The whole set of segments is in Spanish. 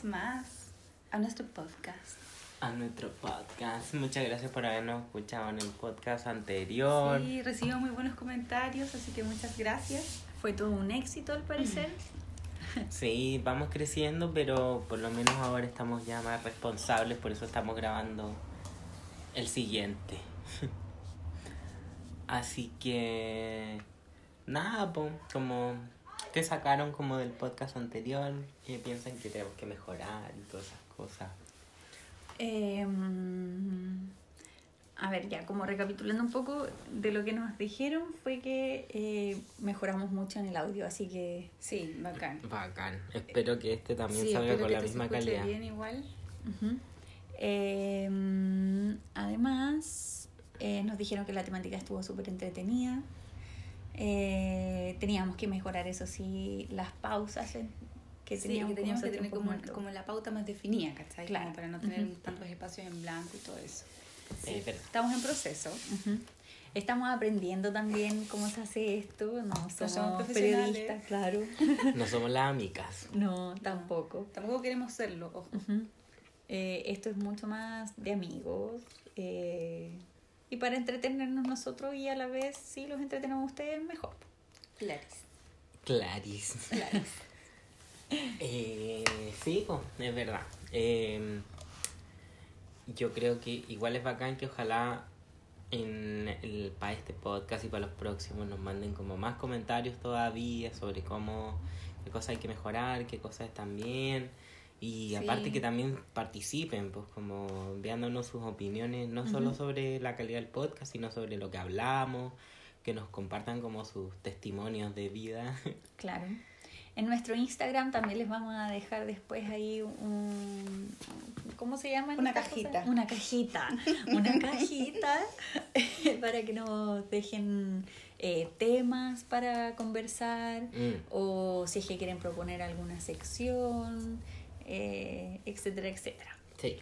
vez más a nuestro podcast. A nuestro podcast. Muchas gracias por habernos escuchado en el podcast anterior. Sí, recibimos muy buenos comentarios, así que muchas gracias. Fue todo un éxito al parecer. Sí, vamos creciendo, pero por lo menos ahora estamos ya más responsables, por eso estamos grabando el siguiente. Así que nada, po, como que sacaron como del podcast anterior, que piensan que tenemos que mejorar y todas esas cosas. Em, a ver, ya como recapitulando un poco de lo que nos dijeron fue que eh, mejoramos mucho en el audio, así que sí, bacán. Bacán. Espero que este también Sí, salga con que la te se misma escuche calidad. bien igual. Ujú. Em, además, eh, nos dijeron que la temática estuvo súper entretenida. Eh, teníamos que mejorar, eso sí, las pausas en- que Sí, teníamos, que teníamos tener como, como la pauta más definida, ¿cachai? Claro. Como para no tener tantos espacios en blanco y todo eso. Sí, es. Estamos en proceso. Estamos aprendiendo también cómo se hace esto. No somos, somos profesionales. periodistas, claro. No somos las amigas. No, tampoco. Tampoco queremos serlo, ojo. Eh, esto es mucho más de amigos eh, y para entretenernos nosotros y a la vez si los entretenemos ustedes mejor. Claris. Claris. Eh, sí, po, es verdad. Eh, yo creo que igual es bacán que ojalá en el, para este podcast y para los próximos nos manden como más comentarios todavía sobre cómo, qué cosas hay que mejorar, qué cosas están bien. Y Sí. aparte que también participen, pues como enviándonos sus opiniones, no solo sobre la calidad del podcast, sino sobre lo que hablamos, que nos compartan como sus testimonios de vida. Claro. En nuestro Instagram también les vamos a dejar después ahí un... ¿Cómo se llama? Una cajita. Una cajita. Una cajita para que nos dejen eh, temas para conversar Mm. o si es que quieren proponer alguna sección, eh, etcétera, etcétera. Sí.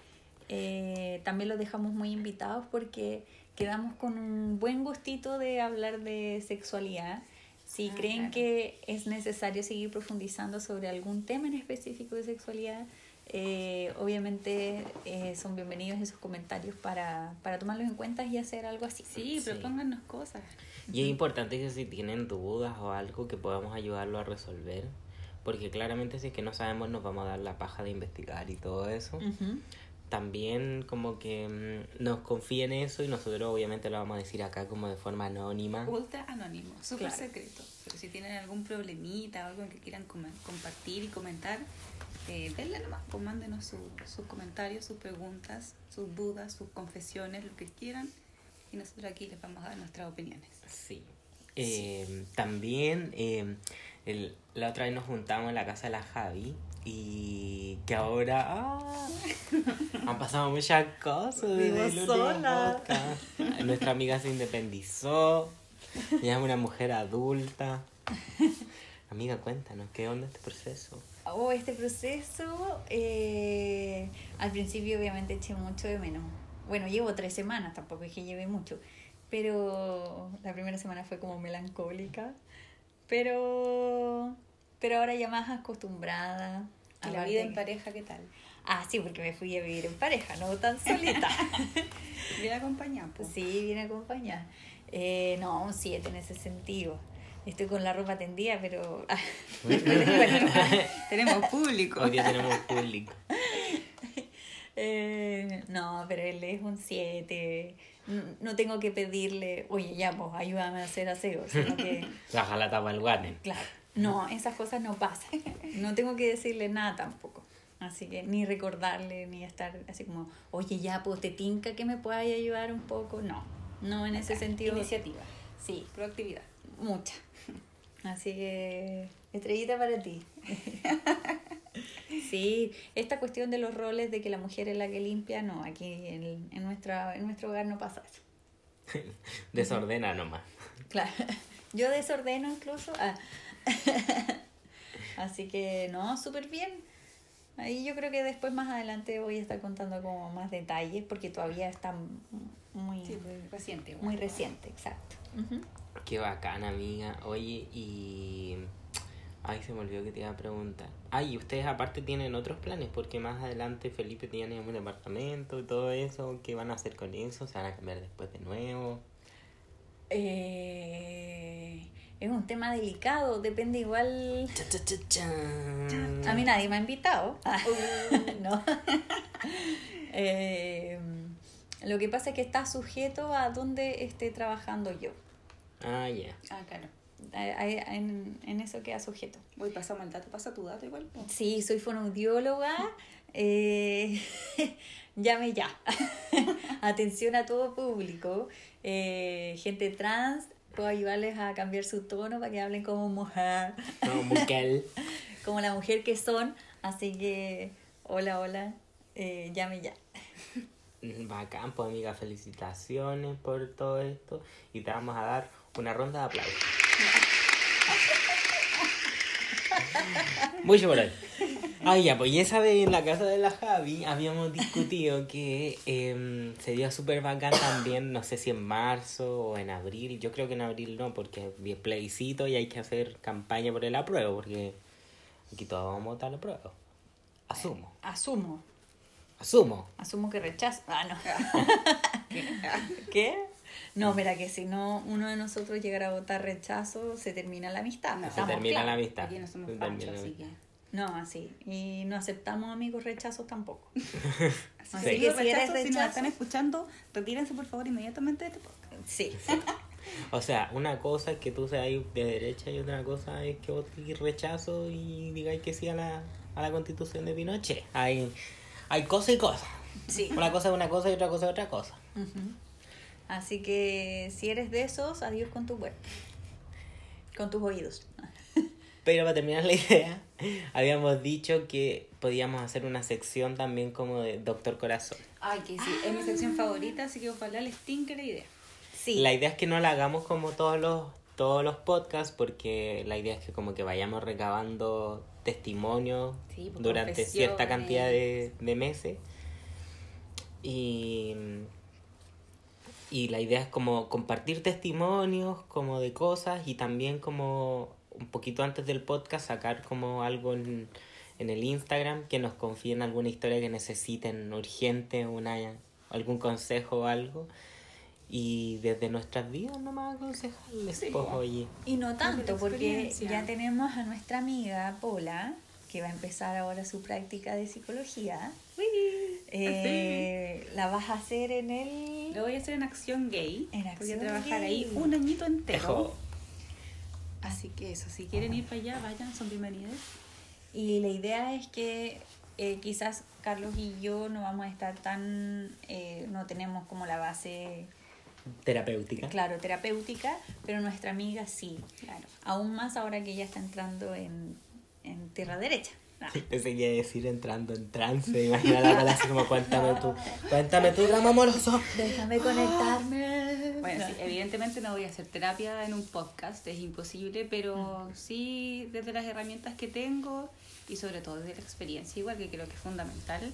Eh, también los dejamos muy invitados porque quedamos con un buen gustito de hablar de sexualidad. Si Ah, creen claro. que es necesario seguir profundizando sobre algún tema en específico de sexualidad, eh, obviamente eh, son bienvenidos esos comentarios para, para tomarlos en cuenta y hacer algo así. Sí, Sí. propónganos cosas. Y es importante que si tienen dudas o algo que podamos ayudarlo a resolver, porque claramente si es que no sabemos nos vamos a dar la paja de investigar y todo eso. Ujú. También como que mm, nos confíen eso y nosotros obviamente lo vamos a decir acá como de forma anónima. Ultra anónimo, súper Claro. secreto. Pero si tienen algún problemita o algo que quieran com- compartir y comentar, eh, denle nomás, pues mándenos su- sus comentarios, sus preguntas, sus dudas, sus confesiones, lo que quieran. Y nosotros aquí les vamos a dar nuestras opiniones. Sí. Eh, También eh, el- la otra vez nos juntamos en la casa de la Javi y que ahora ah, han pasado muchas cosas desde el sola. podcast. Nuestra amiga se independizó, ya es una mujer adulta. Amiga, cuéntanos, ¿qué onda este proceso? Oh, este proceso, eh, al principio obviamente eché mucho de menos. Bueno, llevo tres semanas, tampoco es que lleve mucho, pero la primera semana fue como melancólica, pero, pero ahora ya más acostumbrada. ¿Y la vida en pareja qué tal? Ah, sí, porque me fui a vivir en pareja, no tan solita. Bien acompañada, pues. sí, bien acompañada. Eh, no, un 7 en ese sentido. Estoy con la ropa tendida, pero... Bueno, tenemos público. Hoy día tenemos público. Eh, no, pero él es un 7. No tengo que pedirle, oye, ya, pues ayúdame a hacer aseo, sino que, La jalata para el guate. claro, no, esas cosas no pasan. No tengo que decirle nada tampoco. Así que ni recordarle, ni estar así como, oye, ya, pues te tinca que me puedas ayudar un poco. No, no en ese sentido. Iniciativa, Sí, proactividad. mucha. Así que, estrellita para ti. Sí, esta cuestión de los roles de que la mujer es la que limpia, no, aquí en, en, nuestra, en nuestro hogar no pasa eso. Desordena nomás. Claro, yo desordeno incluso. ah. Así que no, súper bien. Ahí yo creo que después más adelante voy a estar contando como más detalles porque todavía está muy, Sí, reciente. muy reciente, exacto. Qué bacana, amiga. Oye, y Ay, se me olvidó que te iba a preguntar. Ay, ¿y ustedes aparte tienen otros planes? Porque más adelante Felipe tiene un departamento y todo eso. ¿Qué van a hacer con eso? ¿Se van a cambiar después de nuevo? Eh, es un tema delicado, depende igual... Cha, cha, cha, chan. A mí nadie me ha invitado. no. Eh, lo que pasa es que está sujeto a dónde esté trabajando yo. Ah, ya. Ah, claro. En, en eso queda sujeto. Voy, pasamos el dato. Pasa tu dato igual. Sí, soy fonoaudióloga. Eh, llame ya. Atención a todo público. Eh, gente trans, puedo ayudarles a cambiar su tono para que hablen como mujer, No, Mukel. como la mujer que son. Así que, hola, hola, eh, llame ya. Bacán, pues amiga, felicitaciones por todo esto. Y te vamos a dar una ronda de aplausos. Mucho por hoy. Ay, ya, pues esa vez en la casa de la Javi habíamos discutido que em, sería súper bacán también, no sé si en marzo o en abril. Yo creo que en abril no, porque es plebiscito y hay que hacer campaña por el apruebo, porque aquí todos vamos a votar el apruebo. Asumo, Asumo, asumo. asumo que rechazo. Ah, no. ¿Qué? No, mira que si no uno de nosotros llegara a votar rechazo, se termina la amistad. No. Se Estamos termina la claros. amistad. Aquí no somos Se panchos, así que... No, así. Y no aceptamos amigos rechazos tampoco. Así Sí. que Si eres rechazo, si nos rechazo- están escuchando, retírense por favor inmediatamente de este podcast. Sí. O sea, una cosa es que tú seas de derecha y otra cosa es que votéis rechazo y digáis que sí a la, a la constitución de Pinochet. Hay, hay cosas y cosas. Sí. Una cosa es una cosa y otra cosa es otra cosa. Así que si eres de esos, adiós con tu web. Con tus oídos. Pero para terminar la idea, habíamos dicho que podíamos hacer una sección también como de Doctor Corazón. Ay, que sí, es mi sección favorita, así que ojalá les tinque la idea. Sí. La idea es que no la hagamos como todos los todos los podcasts porque la idea es que como que vayamos recabando testimonios Sí, pues, durante cierta cantidad de, de meses y y la idea es como compartir testimonios como de cosas y también como un poquito antes del podcast sacar como algo en, en el Instagram que nos confíen alguna historia que necesiten urgente una algún consejo o algo y desde nuestras vidas nomás aconsejarles Sí, pues, oye Y no tanto, porque ya tenemos a nuestra amiga Pola, que va a empezar ahora su práctica de psicología. Eh, La vas a hacer en el... Lo voy a hacer en Acción Gay. En voy a Acción trabajar Gay. ahí un añito entero. Ejo. Así que eso, si quieren ir para allá, vayan, son bienvenidos. Y la idea es que eh, quizás Carlos y yo no vamos a estar tan... eh, no tenemos como la base, terapéutica claro, terapéutica, pero nuestra amiga sí. Claro. Aún más ahora que ella está entrando en, en tierra derecha. Ah. Pensé que iba a decir entrando en trance. Imagina la palabra así como cuéntame tú. Cuéntame tu drama amoroso. Déjame conectarme. Bueno, No. sí, evidentemente no voy a hacer terapia en un podcast, es imposible, pero sí desde las herramientas que tengo y sobre todo desde la experiencia, igual que creo que es fundamental.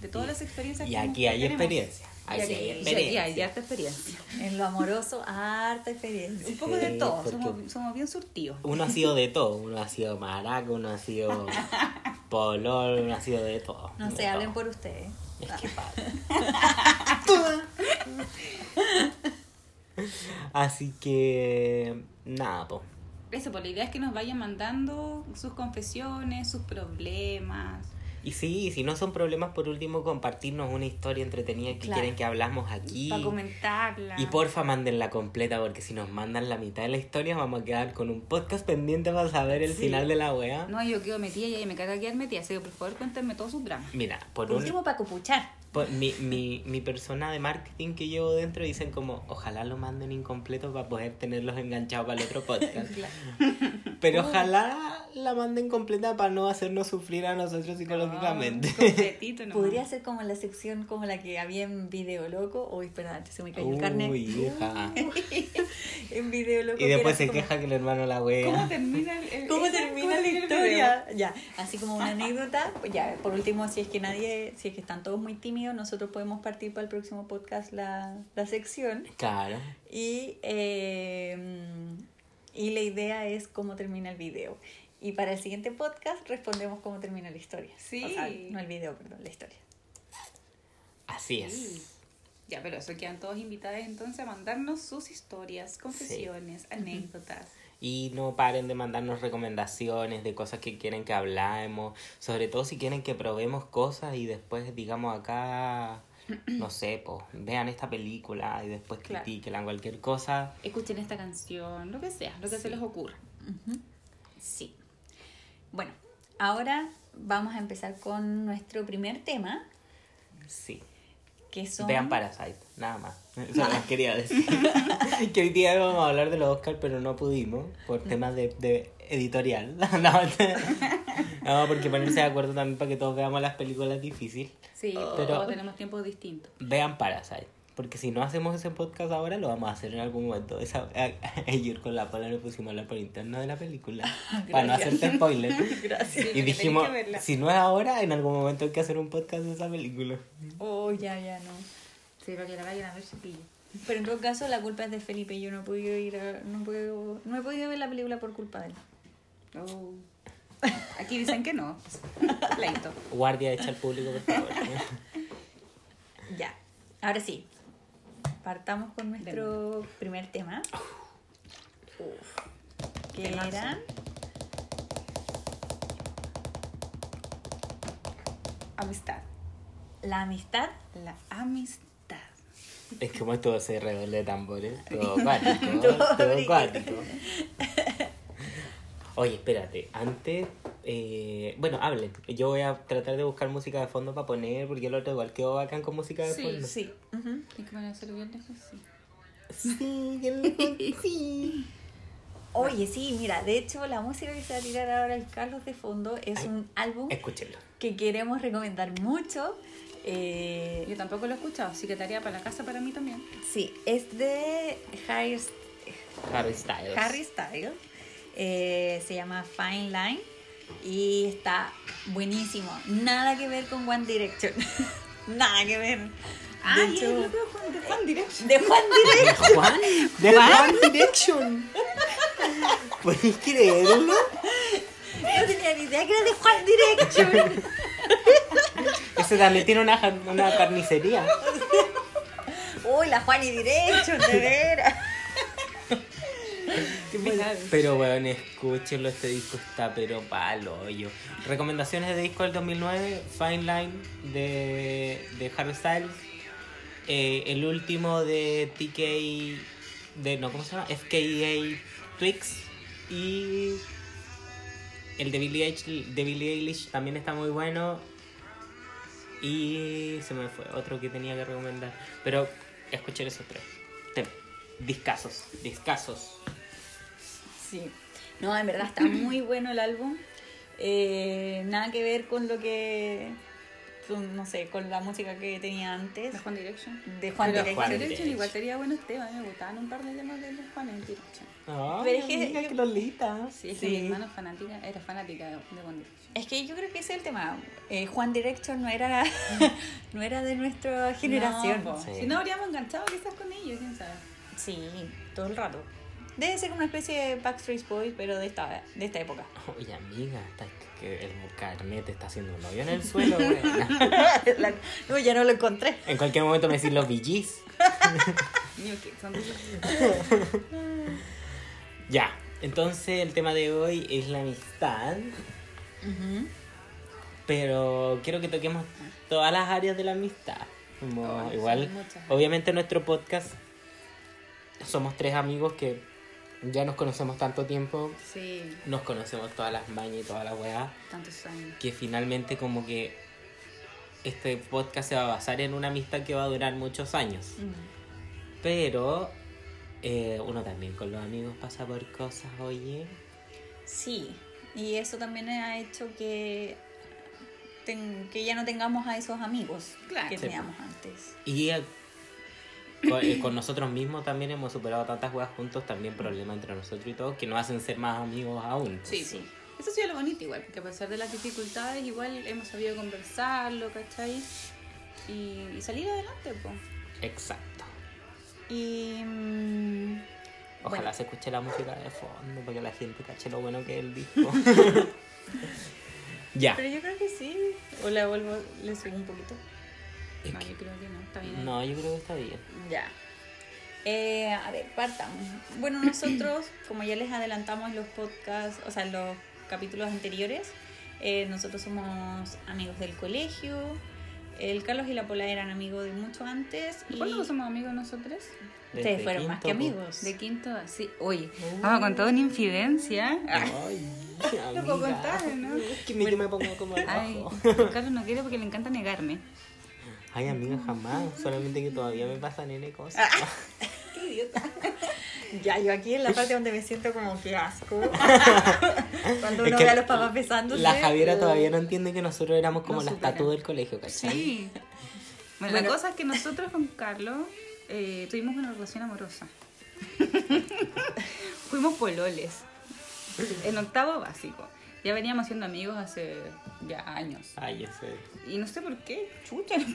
De todas las experiencias Y que aquí hay tenemos. experiencia. Y Aquí aquí, hay y experiencia. hay harta experiencia. En lo amoroso, harta experiencia. Un poco de todo, somos, somos bien surtidos. Uno ha sido de todo. Uno ha sido maraca, uno ha sido polol, uno ha sido de todo. No de sé, hablen por ustedes. Es que padre. Así que nada, po. Eso, pues la idea es que nos vayan mandando sus confesiones, sus problemas. Y sí, si no son problemas, por último, compartirnos una historia entretenida que Claro. quieren que hablamos aquí. Para comentarla. Y porfa, mándenla completa, porque si nos mandan la mitad de la historia, vamos a quedar con un podcast pendiente para saber el Sí. final de la wea. No, yo quedo metida y ahí me caga quedar metida, así que por favor cuéntenme todos sus dramas. Mira, por, Por un, último, para copuchar. Mi, mi, mi persona de marketing que llevo dentro dicen como, ojalá lo manden incompleto para poder tenerlos enganchados para el otro podcast. Pero ojalá la manden completa para no hacernos sufrir a nosotros psicológicamente. No, completito nomás. Podría ser como la sección como la que había en Video Loco. Uy, espera, se me cayó el carnet. Uy, hija. en Video Loco. Y después se como- queja que el hermano la wea. ¿Cómo termina, el, ¿Cómo termina la historia? Ya, así como una anécdota. Pues ya, por último, si es que nadie, si es que están todos muy tímidos, nosotros podemos partir para el próximo podcast la, la sección. Claro. Y, eh, y la idea es cómo termina el video. Y para el siguiente podcast respondemos cómo termina la historia. Sí. O sea, no el video, perdón, la historia. Así es. Sí. Ya, pero eso quedan todos invitados entonces a mandarnos sus historias, confesiones, anécdotas. Y no paren de mandarnos recomendaciones de cosas que quieren que hablemos. Sobre todo si quieren que probemos cosas y después digamos acá, no sé, pues vean esta película y después Claro. critiquen cualquier cosa. Escuchen esta canción, lo que sea, lo que se les ocurra. Sí. Bueno, ahora vamos a empezar con nuestro primer tema, Sí. que son... Vean Parasite, nada más. Eso les quería decir. que hoy día íbamos a hablar de los Oscars, pero no pudimos por temas de, de editorial. no, no, porque ponerse de acuerdo también para que todos veamos las películas es difícil. Sí, Pero- pero todos tenemos tiempos distintos. Vean Parasite. Porque si no hacemos ese podcast ahora, lo vamos a hacer en algún momento. Esa, a- ayer con la Paula nos pusimos a hablar por interno de la película. para no hacerte spoiler. Gracias. Y dijimos, si no es ahora, en algún momento hay que hacer un podcast de esa película. Oh, ya, ya, no. Sí, para que la vayan a ver chiquillos. Pero en todo caso, la culpa es de Felipe. Yo no he podido ir a- no, puedo, no he podido ver la película por culpa de él. Oh. Aquí dicen que no. Leito. Guardia, echa al público, por favor. Ya. Ahora sí. Partamos con nuestro primer tema. Que Temazo. era Amistad. la amistad. La amistad. Es como esto se redoble de tambores. Todo acuático. Todo todo acuático. Oye, espérate. Antes. eh, bueno, hablen. Yo voy a tratar de buscar música de fondo para poner. Porque el otro igual quedó bacán con música de Sí, fondo. Sí. ujú. ¿Y que van a hacer bien lejos? Sí. Sí, lejos, sí. Oye, sí, mira, de hecho la música que se va a tirar ahora el Carlos de fondo es Ay. un álbum Escúchenlo. que queremos recomendar mucho. Eh, Yo tampoco lo he escuchado, así que tarea para la casa para mí también. sí, es de Harry, Harry Styles. Harry Styles. Eh, se llama Fine Line y está buenísimo. Nada que ver con One Direction. Nada que ver. De Ay, hecho, The One Direction. de Juan Direction. ¿De Juan? ¿De Juan Direction? ¿Puedes creerlo? No tenía ni idea que era de Juan Direction. Ese también tiene una, una carnicería. Uy, la Juan y Direction, de veras. Pero bueno, escúchenlo, este disco está pero palo hoyo. Recomendaciones de disco del 2009, Fine Line de, de Harry Styles. Eh, el último de TK, de no, ¿cómo se llama? FKA Twix. Y el de Billie, Eilish, de Billie Eilish también está muy bueno. Y se me fue otro que tenía que recomendar. Pero escuchen esos tres. Discazos, discazos. Sí. No, en verdad está muy bueno el álbum. Eh, nada que ver con lo que. no sé, con la música que tenía antes. The One Direction. De Juan Direction. Juan Direction igual tenía buenos temas, me gustaban un par de temas de Juan Direction. Ay, Pero es que yo- lolita. Sí, es que mi hermana fanática, era fanática de de One Direction. Es que yo creo que ese es el tema. Eh, Juan Direction no era, no era de nuestra generación. No, po. Sí. Si no habríamos enganchado quizás con ellos, quién sabe. sí, todo el rato. Debe ser como una especie de Backstreet Boys, pero de esta, de esta época. Oye, amiga, está, que el carnet está haciendo un hoyo en el suelo, güey. La- no, ya no lo encontré. En cualquier momento me decís los VGs. Ya, entonces el tema de hoy es la amistad. Pero quiero que toquemos todas las áreas de la amistad. Como sí, igual, obviamente nuestro podcast somos tres amigos que ya nos conocemos tanto tiempo, Sí, nos conocemos todas las mañas y todas las weas, tantos años. que finalmente como que este podcast se va a basar en una amistad que va a durar muchos años. Pero eh, uno también con los amigos pasa por cosas, oye. Sí, y eso también ha hecho que, ten- que ya no tengamos a esos amigos Claro. que Sí, teníamos antes. Y con, eh, con nosotros mismos también hemos superado tantas weas juntos, también problemas entre nosotros y todo, que nos hacen ser más amigos aún. Sí, Sí. Eso ha sido lo bonito igual, porque a pesar de las dificultades, igual hemos sabido conversarlo, ¿cachai? Y, y salir adelante, pues. Exacto. Y mm, Ojalá Bueno. se escuche la música de fondo para que la gente cache lo bueno que es el disco. ya. Pero yo creo que sí. O la vuelvo, le subo un poquito. No, yo creo que no, está bien. No, yo creo que está bien. Ya. Eh, a ver, partamos. Bueno, nosotros, como ya les adelantamos los podcasts, o sea, los capítulos anteriores, eh, nosotros somos amigos del colegio. El Carlos y la Pola eran amigos de mucho antes. Y ¿Cuándo somos amigos nosotros? ustedes Desde fueron más que amigos. De quinto, sí. Oye, vamos con toda una infidencia. Ay, Lo puedo contar, ¿no? Es que me, yo me pongo como Ay, rojo. Carlos no quiere porque le encanta negarme. Ay, amiga, jamás. Solamente que todavía me pasan N cosas. Qué idiota. Ya, yo aquí en la parte donde me siento como que asco. Cuando Es uno que ve a los papás besándose. La Javiera todavía no entiende que nosotros éramos como las tatu del colegio, ¿cachai? Sí. Bueno, Bueno. la cosa es que nosotros con Carlos eh, tuvimos una relación amorosa. Fuimos pololes. En octavo básico. Ya veníamos siendo amigos hace ya años. Ay, ese. Y no sé por qué, chucha, nos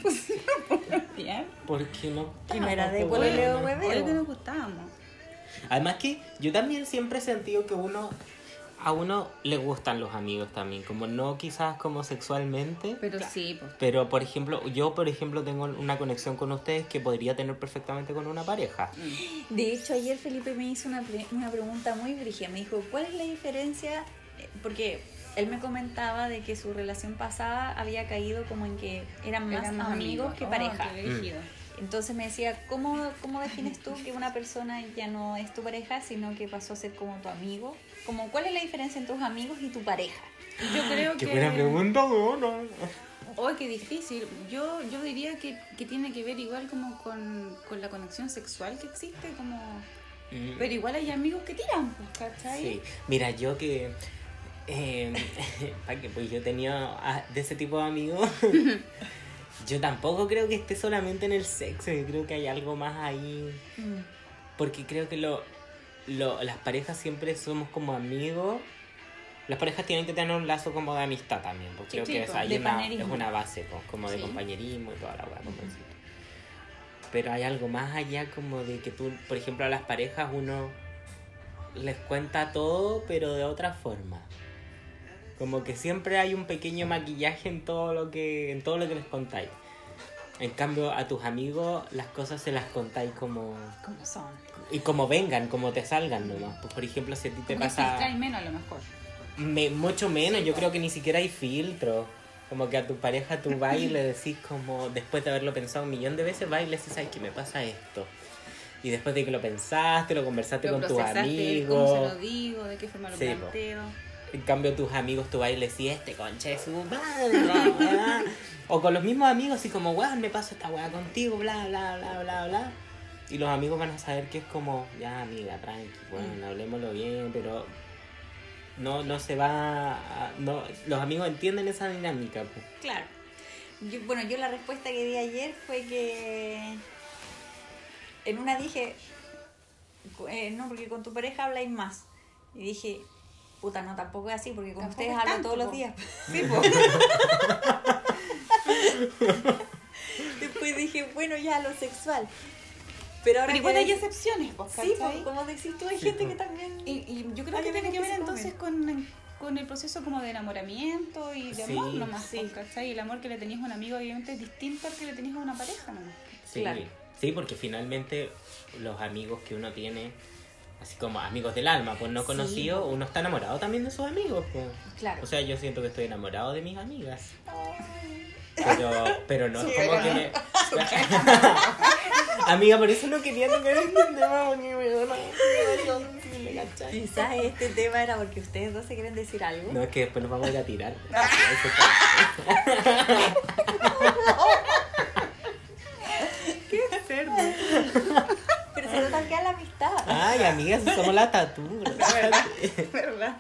pololear. ¿Por qué no? Y no era de hueveo. Obvio que nos gustábamos. Además que yo también siempre he sentido que uno a uno le gustan los amigos también, como no quizás como sexualmente, Pero sí, pues. pero por ejemplo, yo por ejemplo tengo una conexión con ustedes que podría tener perfectamente con una pareja. De hecho, ayer Felipe me hizo una, pre- una pregunta muy brígida. Me dijo, ¿cuál es la diferencia? Porque él me comentaba de que su relación pasada había caído como en que eran más amigos, que Oh, pareja. qué brígido. Entonces me decía, ¿cómo, ¿cómo defines tú que una persona ya no es tu pareja, sino que pasó a ser como tu amigo? Como, ¿Cuál es la diferencia entre tus amigos y tu pareja? Yo creo Qué que. buena pregunta, no. Oh, qué difícil. Yo, yo diría que, que tiene que ver igual como con, con la conexión sexual que existe, como... Mm. Pero igual hay amigos que tiran, pues, ¿cachai? Sí, mira, yo que. Eh, pa' que, pues yo tenía de ese tipo de amigos. yo tampoco creo que esté solamente en el sexo, yo creo que hay algo más ahí. Porque creo que lo, lo, las parejas siempre somos como amigos. Las parejas tienen que tener un lazo como de amistad también, porque creo que es, hay una, es una base, po, como de compañerismo y toda la weá. Pero hay algo más allá como de que tú, por ejemplo, a las parejas uno les cuenta todo, pero de otra forma. Como que siempre hay un pequeño maquillaje en todo lo que, en todo lo que les contáis. En cambio, a tus amigos las cosas se las contáis como... ¿Cómo son? Y como vengan, como te salgan nomás. Pues, por ejemplo, si a ti te Como pasa... filtráis menos a lo mejor. Me- mucho menos, yo creo que ni siquiera hay filtro. Como que a tu pareja tú vas y le decís como, después de haberlo pensado un millón de veces, vas y le decís, ay, que me pasa esto. Y después de que lo pensaste, lo conversaste Lo con tus amigos. cómo se lo digo, de qué forma lo Sí, po. En cambio, tus amigos tú vas y le decís, este concha de su madre, bla, bla". O con los mismos amigos, así como, weón, me paso esta weá contigo, bla, bla, bla, bla, bla. Y los amigos van a saber que es como, ya, amiga, tranqui, bueno, hablemoslo bien, pero no, no se va. a- no, los amigos entienden esa dinámica. pues. Claro. Yo- bueno, yo la respuesta que di ayer fue que en una dije, eh, no, porque con tu pareja habláis más. Y dije, puta, no, tampoco es así, porque con ustedes es hablo tanto, todos los días. Sí. Después dije, bueno, ya lo sexual. Pero ahora Pero igual hay excepciones, pues, Sí, po, como decís tú, hay Sí, gente po. que también... Y, y yo creo Hay que tiene que que ver entonces con, con el proceso como de enamoramiento y de Sí, amor nomás, sí. pues, ¿cachai? Y el amor que le tenías a un amigo obviamente es distinto al que le tenías a una pareja nomás. Sí, Claro. sí, porque finalmente los amigos que uno tiene, así como amigos del alma, pues no Sí, po. uno está enamorado también de sus amigos. Pues. Claro. O sea, yo siento que estoy enamorado de mis amigas. Pero, pero no Sí, como que me... Amiga, por eso no quería tocar este tema porque me. Quizás este tema era porque ustedes dos se quieren decir algo. No, es que después nos vamos a ir a tirar. ¡Qué cerdo! Nota que la amistad. Ay, amigas, somos la tatu. ¿verdad? ¿Verdad?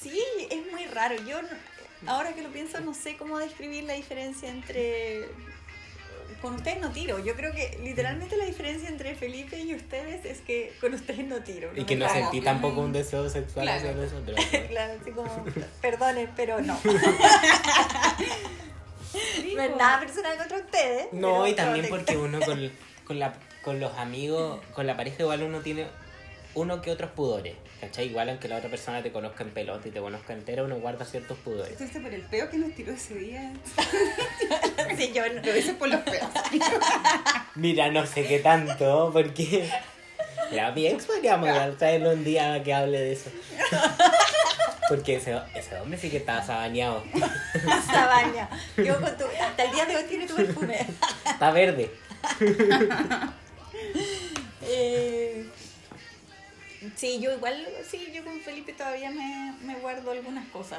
Sí, es muy raro. Yo, no- ahora que lo pienso, no sé cómo describir la diferencia entre... Con ustedes no tiro. Yo creo que literalmente la diferencia entre Felipe y ustedes es que con ustedes no tiro. Y que no sentí tampoco un deseo sexual Claro. hacia nosotros. Claro, así como, perdonen, pero no. No es nada personal contra ustedes. No, y también porque uno con, con, la, con los amigos, con la pareja igual uno tiene uno que otros pudores, ¿cachai? Igual aunque la otra persona te conozca en pelota y te conozca entera, uno guarda ciertos pudores. Esto es por el peo que nos tiró ese día. Sí, yo no- Lo hice por los peos. Mira, no sé qué tanto, porque... Mira, mi ex podríamos traerlo un día que hable de eso. Porque ese, ese hombre sí que estaba sabaneado. Sabaña. Yo con tu, hasta el día de hoy tiene tu perfume. Está verde. Eh, sí, yo igual, sí, yo con Felipe todavía me, me guardo algunas cosas.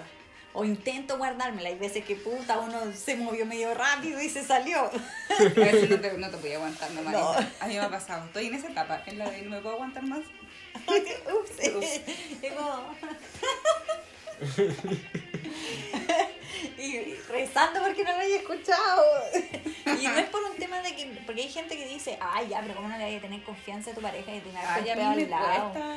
O intento guardármela. Hay veces que puta uno se movió medio rápido y se salió. A veces no te, no te podía aguantar nomás. No. A mí me ha pasado. Estoy en esa etapa, en la de no me puedo aguantar más. Ups. Y rezando porque no lo haya escuchado. Y no es por un tema de que. Porque hay gente que dice, ay, ya, pero ¿cómo no le hay a tener confianza a tu pareja y tener Ay, a mí me lado? cuesta.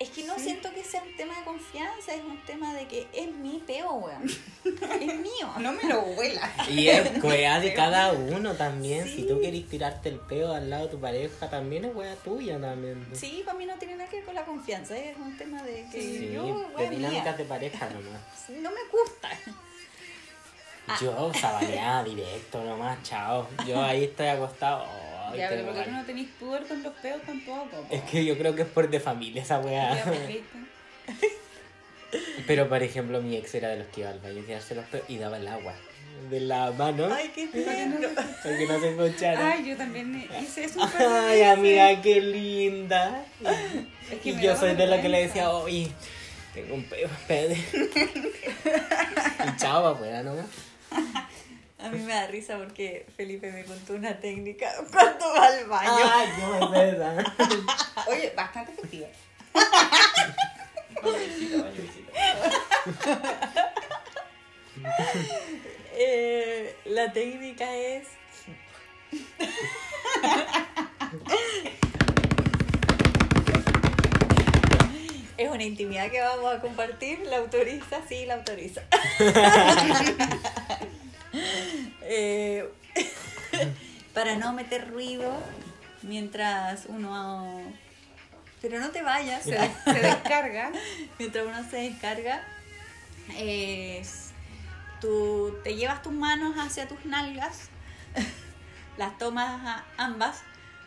Es que no Sí. siento que sea un tema de confianza, es un tema de que es mi peo, weón. Es mío. No me lo huela. Y es weá de cada uno también. Si tú querés tirarte el peo al lado de tu pareja, también es weá tuya también. Sí, para mí no tiene nada que ver con la confianza, es un tema de que Sí, yo, de dinámicas de pareja nomás. No me gusta. Ah. Yo, sabaneada directo nomás, chao. Yo ahí estoy acostado. Ay, Ya, pero porque tú no tenés pudor con los peos tampoco. po. Es que yo creo que es por de familia esa weá. pues. Pero por ejemplo, mi ex era de los que iba al baño a tirarse los peos y daba el agua de la mano Ay, qué tierno. para que no se escuchara. Ay, yo también hice eso Ay, amiga, qué linda. Es que Y yo soy de la que le decía, oye, tengo un peo, espérate. y chao, afuera nomás. A mí me da risa porque Felipe me contó una técnica cuando va al baño. Ay, no, es verdad. Oye, bastante efectiva. Eh, la técnica es. es una intimidad que vamos a compartir. ¿La autoriza? Sí, la autoriza. Eh, para no meter ruido mientras uno. Pero no te vayas. Se, se descarga. mientras uno se descarga, es, tú te llevas tus manos hacia tus nalgas, las tomas a ambas.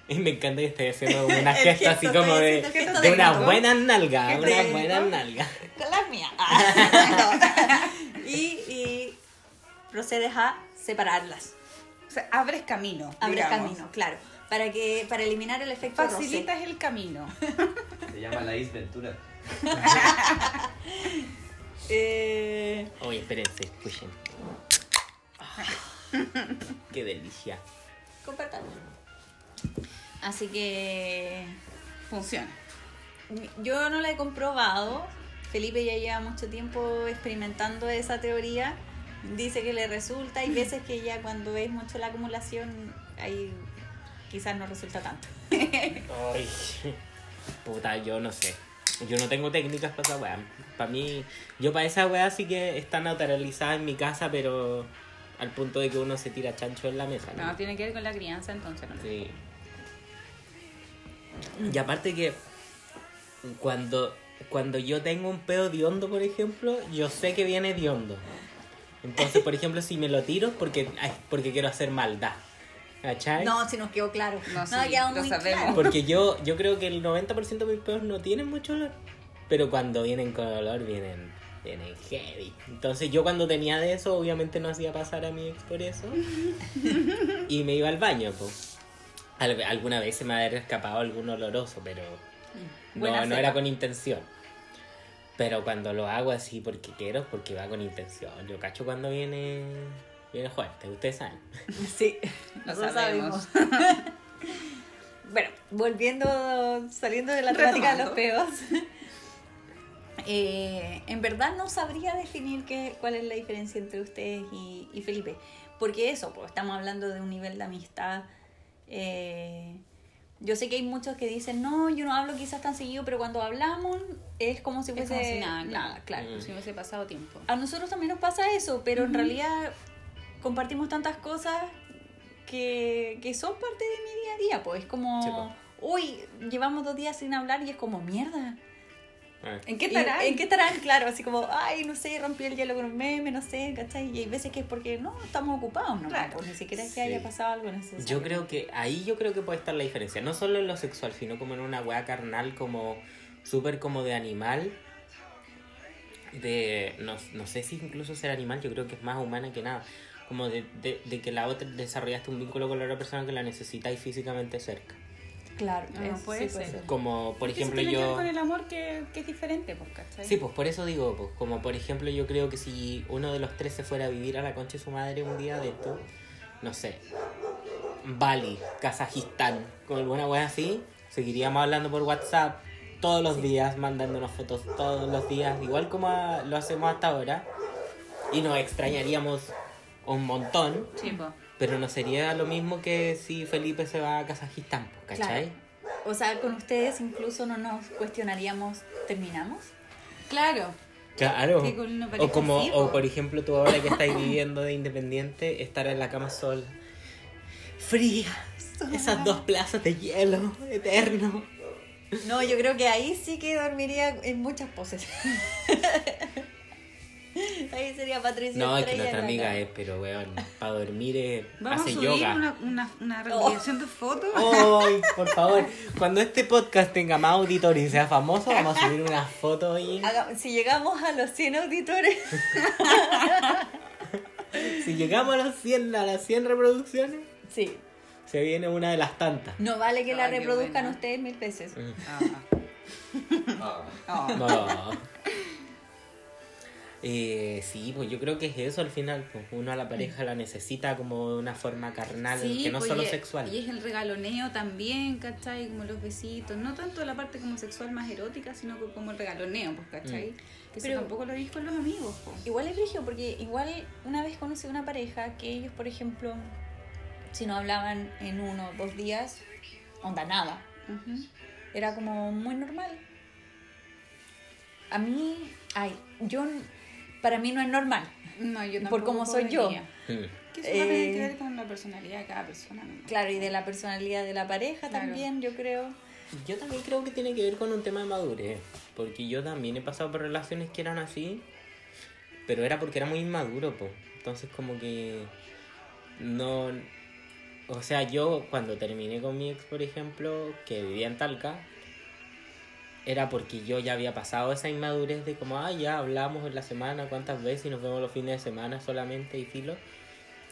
Y me encanta que estés haciendo una gesta así como de, una buena nalga, una buena nalga. Con las mías. y, y procedes a separarlas. O sea, abres camino. Abres digamos. camino, claro. Para que para eliminar el efecto roce. Facilitas el camino. Se llama la Isventura. Eh, Oye, espérense, escuchen. Qué delicia. compartan. Así que Funciona. Yo no la he comprobado. Felipe ya lleva mucho tiempo experimentando esa teoría. Dice que le resulta. Hay veces que ya cuando es mucho la acumulación, ahí quizás no resulta tanto. Ay, puta, yo no sé. Yo no tengo técnicas para esa weá. Para mí, yo para esa weá sí que está naturalizada en mi casa, pero al punto de que uno se tira chancho en la mesa. ¿no? No, tiene que ver con la crianza entonces. ¿no? Sí. Y aparte que cuando, cuando yo tengo un pedo de hondo, por ejemplo, yo sé que viene de hondo. Entonces, por ejemplo, si me lo tiro es porque, ay, porque quiero hacer maldad. ¿Cachai? No, si nos quedó claro. No, No, sí, ha quedado lo muy sabemos. claro. Porque yo, yo creo que el 90% de mis pedos no tienen mucho olor. Pero cuando vienen con olor, vienen, vienen heavy. Entonces yo cuando tenía de eso, obviamente no hacía pasar a mi ex por eso. y me iba al baño, pues. alguna vez se me había escapado algún oloroso, pero Buena no, no era con intención. Pero cuando lo hago así porque quiero, es porque va con intención. Yo cacho cuando viene, viene fuerte, ustedes saben. Sí, Lo nosotros sabemos. bueno, volviendo, saliendo de la temática de los peos. eh, en verdad no sabría definir qué, cuál es la diferencia entre ustedes y, y Felipe. Porque eso, pues estamos hablando de un nivel de amistad. eh, yo sé que hay muchos que dicen, no, yo no hablo quizás tan seguido, pero cuando hablamos es como si Es fuese como si nada, nada, claro. Como si hubiese pasado tiempo. A nosotros también nos pasa eso, pero en realidad compartimos tantas cosas que, que son parte de mi día a día, pues es como, Sí, uy, llevamos dos días sin hablar y es como, mierda. Ah, ¿En qué estarán? ¿En qué estarán? Claro, así como, ay, no sé, rompí el hielo con un meme, no sé, ¿cachai? Y hay veces que es porque no, estamos ocupados, ¿no? Claro. Pues ni siquiera es que Sí. haya pasado algo necesario. Yo creo que ahí yo creo que puede estar la diferencia. No solo en lo sexual, sino como en una weá carnal, como súper como de animal. De, no, no sé si incluso ser animal, yo creo que es más humana que nada. Como de, de, de que la otra desarrollaste un vínculo con la otra persona que la necesitáis físicamente cerca. Claro, Ah, es- puede sí, ser. Como por Es que eso ejemplo que ver yo... con el amor que, que es diferente, pues, ¿cachai? Sí, pues por eso digo, pues como por ejemplo yo creo que si uno de los tres se fuera a vivir a la concha de su madre un día de esto, no sé, Bali, Kazajistán, con alguna wea así, seguiríamos hablando por WhatsApp todos los días, mandándonos fotos todos los días, igual como a- lo hacemos hasta ahora, y nos extrañaríamos un montón, Sí, pues. Pero no sería lo mismo que si Felipe se va a Kazajistán, pues, ¿cachai? O sea, con ustedes incluso no nos cuestionaríamos, ¿terminamos? Claro. Claro. O como, así, o po. por ejemplo, tú ahora que estás viviendo de independiente, estar en la cama sola. Fría. Esas dos plazas de hielo eterno. No, yo creo que ahí sí que dormiría en muchas poses. ahí sería Patricia No, es que nuestra amiga es, pero weón, para dormir es, Vamos hace a subir yoga. una, una, una recopilación de fotos. Ay, por favor, cuando este podcast tenga más auditores y sea famoso, vamos a subir unas fotos. Haga- Si llegamos a los 100 auditores, Si llegamos a los 100, a las 100 reproducciones, sí. se viene una de las tantas. No vale que la reproduzcan buena. ustedes mil veces. Mm. Ah, Ah, ah. No. Eh, sí, pues yo creo que es eso al final. Pues uno a la pareja la necesita como de una forma carnal, Sí, que no pues, solo y sexual. Y es el regaloneo también, ¿cachai? Como los besitos. No tanto la parte como sexual más erótica, sino que como el regaloneo, pues, ¿cachai? Mm. Que eso Pero- tampoco lo dijo con los amigos, pues. Igual es brillo, porque igual una vez conocí una pareja que ellos, por ejemplo, si no hablaban en uno o dos días, onda nada. Era como muy normal. A mí, ay, yo, para mí no es normal. No, yo Por cómo soy yo. Que eso va a tener que ver con la personalidad de cada persona, ¿no? Claro, y de la personalidad de la pareja Claro. también, yo creo. Yo también creo que tiene que ver con un tema de madurez. Porque yo también he pasado por relaciones que eran así. Pero era porque era muy inmaduro, pues. Entonces como que... No... O sea, yo cuando terminé con mi ex, por ejemplo, que vivía en Talca, era porque yo ya había pasado esa inmadurez de como, ah, ya hablamos en la semana, cuántas veces y nos vemos los fines de semana solamente y filo.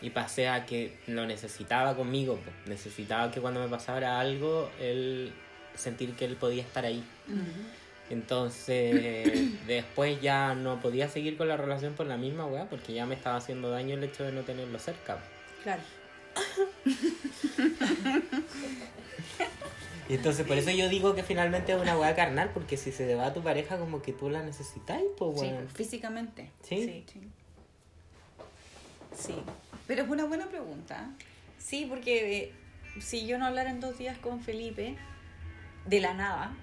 Y pasé a que lo necesitaba conmigo, pues. necesitaba que cuando me pasara algo, él sentir que él podía estar ahí. Entonces, después ya no podía seguir con la relación por la misma weá, porque ya me estaba haciendo daño el hecho de no tenerlo cerca. Claro. Y entonces por eso yo digo que finalmente es una weá carnal, porque si se te va a tu pareja como que tú la necesitáis, pues Sí, weón. físicamente. ¿Sí? Sí. Sí. Pero es una buena pregunta. Sí, porque eh, si yo no hablara en dos días con Felipe, de la nada,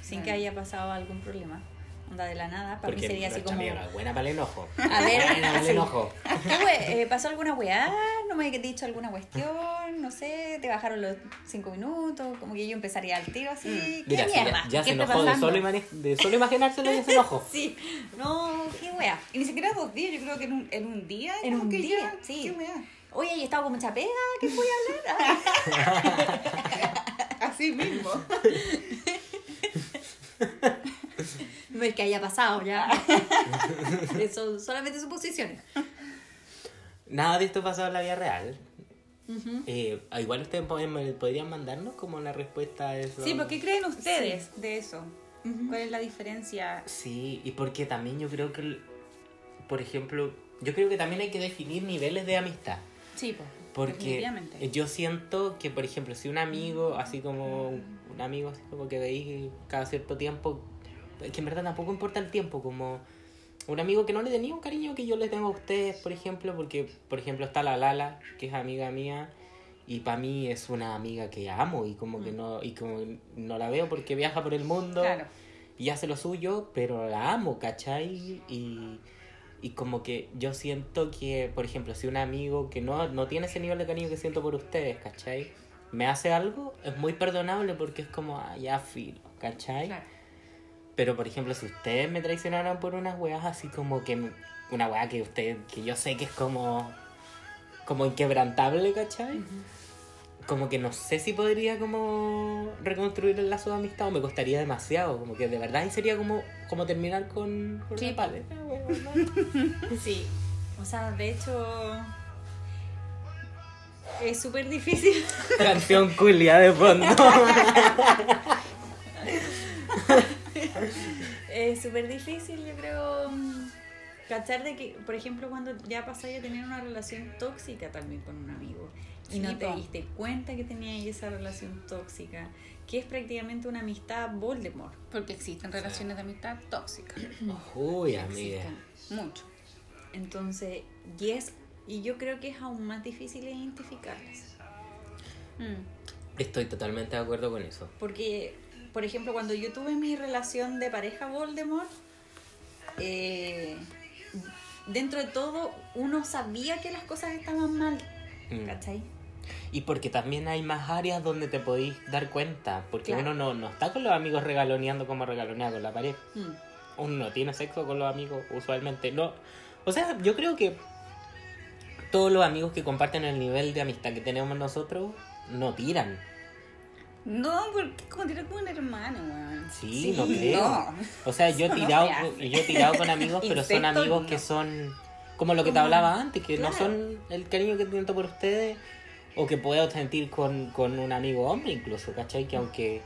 sin que Bueno. haya pasado algún problema, onda de la nada, para mí Porque sería así como... buena para el enojo. A ver, buena para el enojo. ¿Qué eh, ¿Pasó alguna weá? ¿No me he dicho alguna cuestión? No sé, te bajaron los cinco minutos, como que yo empezaría al tiro así. ¿Qué Mm. Mira, si mierda? ya, ya ¿Qué se enojó de solo, de solo imaginárselo y se enojó. Sí, no, qué weá. Y ni siquiera dos días, yo creo que en un, en un día. En un que día, ya- sí. ¿Qué? Oye, he estado con mucha pega, ¿qué voy a hablar? Ah, Así mismo. no es que haya pasado ya. Eso solamente suposiciones. Nada de esto pasó en la vida real. Ujú. Eh, igual ustedes me podrían mandarnos como la respuesta a eso. Sí, pero ¿qué creen ustedes de eso? ¿Cuál es la diferencia? Sí, y porque también yo creo que, por ejemplo, yo creo que también hay que definir niveles de amistad. Sí, pues. Porque Definitivamente. yo siento que, por ejemplo, si un amigo, así como un amigo, así como que veis cada cierto tiempo, que en verdad tampoco importa el tiempo, como un amigo que no le tenía un cariño que yo le tengo a ustedes, por ejemplo, porque, por ejemplo, está la Lala, que es amiga mía, y para mí es una amiga que amo y como que no y como no la veo porque viaja por el mundo Claro. y hace lo suyo, pero la amo, ¿cachai? Y, Y como que yo siento que, por ejemplo, si un amigo que no, no tiene ese nivel de cariño que siento por ustedes, ¿cachai? Me hace algo, es muy perdonable porque es como, ah, ya filo, ¿cachai? Claro. Pero, por ejemplo, si ustedes me traicionaran por unas weas así como que... me- Una wea que usted, que yo sé que es como... Como inquebrantable, ¿cachai? Como que no sé si podría como reconstruir el lazo de amistad o me costaría demasiado. Como que de verdad ahí sería como, como terminar con, con Sí. una paleta, weón, ¿no? Sí. O sea, de hecho. Es súper difícil. Canción culia de fondo. Es súper difícil, yo creo. mm, Cachar de que, por ejemplo, cuando ya pasáis a tener una relación tóxica también con un amigo y Sí, no te po. diste cuenta que tenías esa relación tóxica, que es prácticamente una amistad Voldemort. Porque existen relaciones de amistad tóxicas. Uy, amiga. Mucho. Entonces, y, es, y yo creo que es aún más difícil identificarlas. Mm. Estoy totalmente de acuerdo con eso. Porque, por ejemplo, cuando yo tuve mi relación de pareja Voldemort, eh, dentro de todo uno sabía que las cosas estaban mal, Mm. ¿cachai? Y porque también hay más áreas donde te podéis dar cuenta. Porque Claro. uno no, no está con los amigos regaloneando como regalonea con la pared. Mm. Uno no tiene sexo con los amigos, usualmente. No. O sea, yo creo que todos los amigos que comparten el nivel de amistad que tenemos nosotros no tiran. No, porque como tirar con un hermano, weón. Sí, no creo. No. O sea, yo he no tirado, hace. yo he tirado con amigos, pero son amigos no. que son como lo que te hablaba antes, que no son el cariño que siento por ustedes o que puedo sentir con, con un amigo hombre incluso, ¿cachai? Que aunque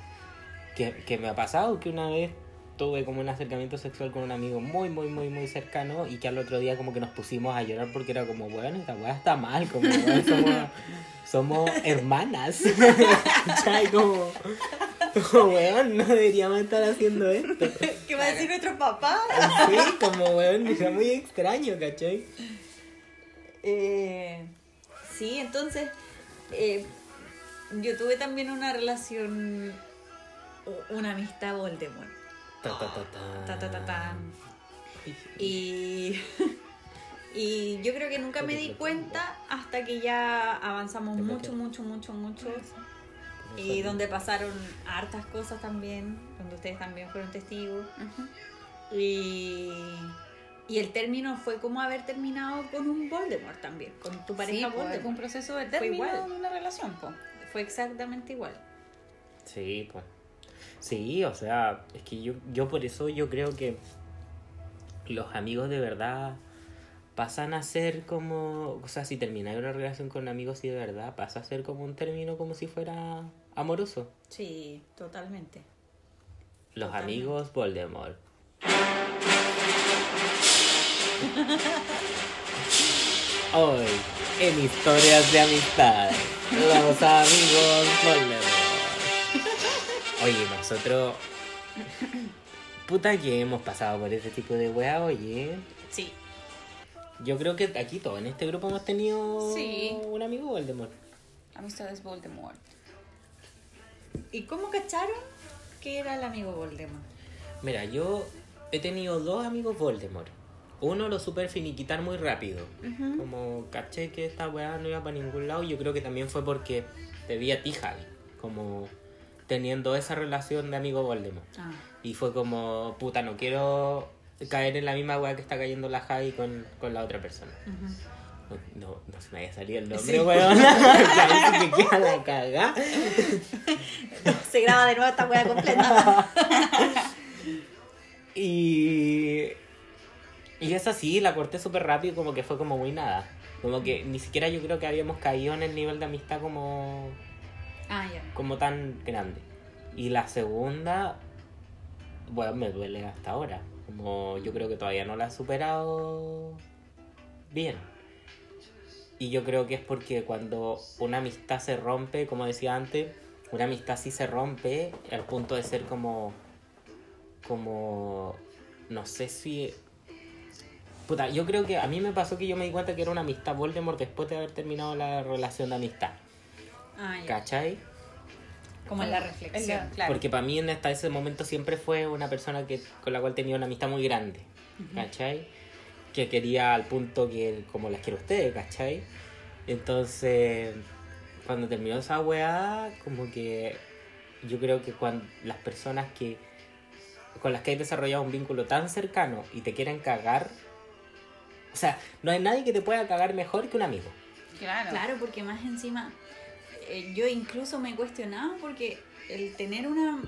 que, que me ha pasado que una vez tuve como un acercamiento sexual con un amigo muy, muy, muy, muy cercano y que al otro día como que nos pusimos a llorar porque era como, bueno, esta weá está mal, como weón, somos, somos hermanas, ¿cachai? Como, como, weón, no deberíamos estar haciendo esto. ¿Qué va a decir nuestro papá? Sí, como weón, era muy extraño, ¿cachai? Eh, sí, entonces eh, yo tuve también una relación, una amistad Voldemort. Ta, ta, ta, ta. Ta, ta, ta, ta. Y, y yo creo que nunca me di cuenta hasta que ya avanzamos mucho, mucho, mucho, mucho. Y donde pasaron hartas cosas también, donde ustedes también fueron testigos. Y, y el término fue como haber terminado con un Voldemort también, con tu pareja Sí, pues, Voldemort. fue un proceso de Fue término igual. de una relación, po. Fue exactamente igual. Sí, pues. Sí, o sea, es que yo, yo por eso yo creo que los amigos de verdad pasan a ser como, o sea, si termináis una relación con amigos y de verdad pasa a ser como un término como si fuera amoroso. Sí, totalmente. Los Totalmente. amigos Voldemort. Hoy, en historias de amistad, los amigos Voldemort. Oye, nosotros. Puta que hemos pasado por ese tipo de weá, oye. Sí. Yo creo que aquí todos en este grupo hemos tenido Sí. un amigo Voldemort. Amistades Voldemort. ¿Y cómo cacharon que era el amigo Voldemort? Mira, yo he tenido dos amigos Voldemort. Uno lo super finiquitar muy rápido. Como caché que esta weá no iba para ningún lado. Yo creo que también fue porque te vi a ti, Javi. Como teniendo esa relación de amigo Voldemort. Ah. Y fue como, puta, no quiero caer en la misma weá que está cayendo la Javi con, con la otra persona. No, no se me haya salido el nombre, Sí. weón. Que queda la cagá. Se graba de nuevo esta wea completa. Y. Y esa sí, la corté súper rápido, como que fue como muy nada. Como que ni siquiera yo creo que habíamos caído en el nivel de amistad como, ah, como tan grande. Y la segunda, bueno, me duele hasta ahora. Como yo creo que todavía no la he superado bien. Y yo creo que es porque cuando una amistad se rompe, como decía antes, una amistad sí se rompe al punto de ser como. como. no sé si. Puta, yo creo que a mí me pasó que yo me di cuenta que era una amistad Voldemort después de haber terminado la relación de amistad. Ah, ya. ¿Cachai? Como en la reflexión. la- claro. Porque para mí en hasta ese momento siempre fue una persona que con la cual tenía una amistad muy grande. ¿Cachai? que quería al punto que como las quiero ustedes, ¿cachai? Entonces, cuando terminó esa weá, como que yo creo que cuando las personas que con las que hay desarrollado un vínculo tan cercano y te quieren cagar, o sea, no hay nadie que te pueda cagar mejor que un amigo. Claro. Claro, porque más encima, eh, yo incluso me he cuestionado porque el tener una,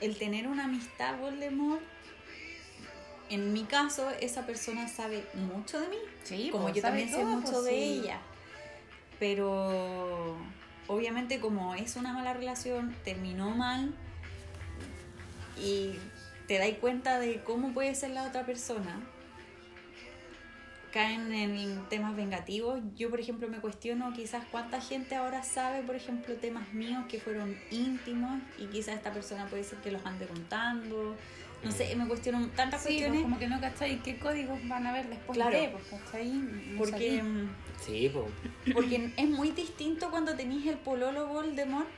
el tener una amistad Voldemort, en mi caso, esa persona sabe mucho de mí, Sí, como pues, yo también sé mucho pues, de sí. ella. Pero obviamente como es una mala relación, terminó mal y te das cuenta de cómo puede ser la otra persona, caen en temas vengativos. Yo, por ejemplo, me cuestiono quizás cuánta gente ahora sabe, por ejemplo, temas míos que fueron íntimos y quizás esta persona puede ser que los ande contando. No sé, me cuestiono tantas Sí, pues, cuestiones como que no cachai qué códigos van a ver después Claro. de, pues, ¿cachai? No porque... mm, Sí, pues. Porque es muy distinto cuando tenéis el pololo Voldemort.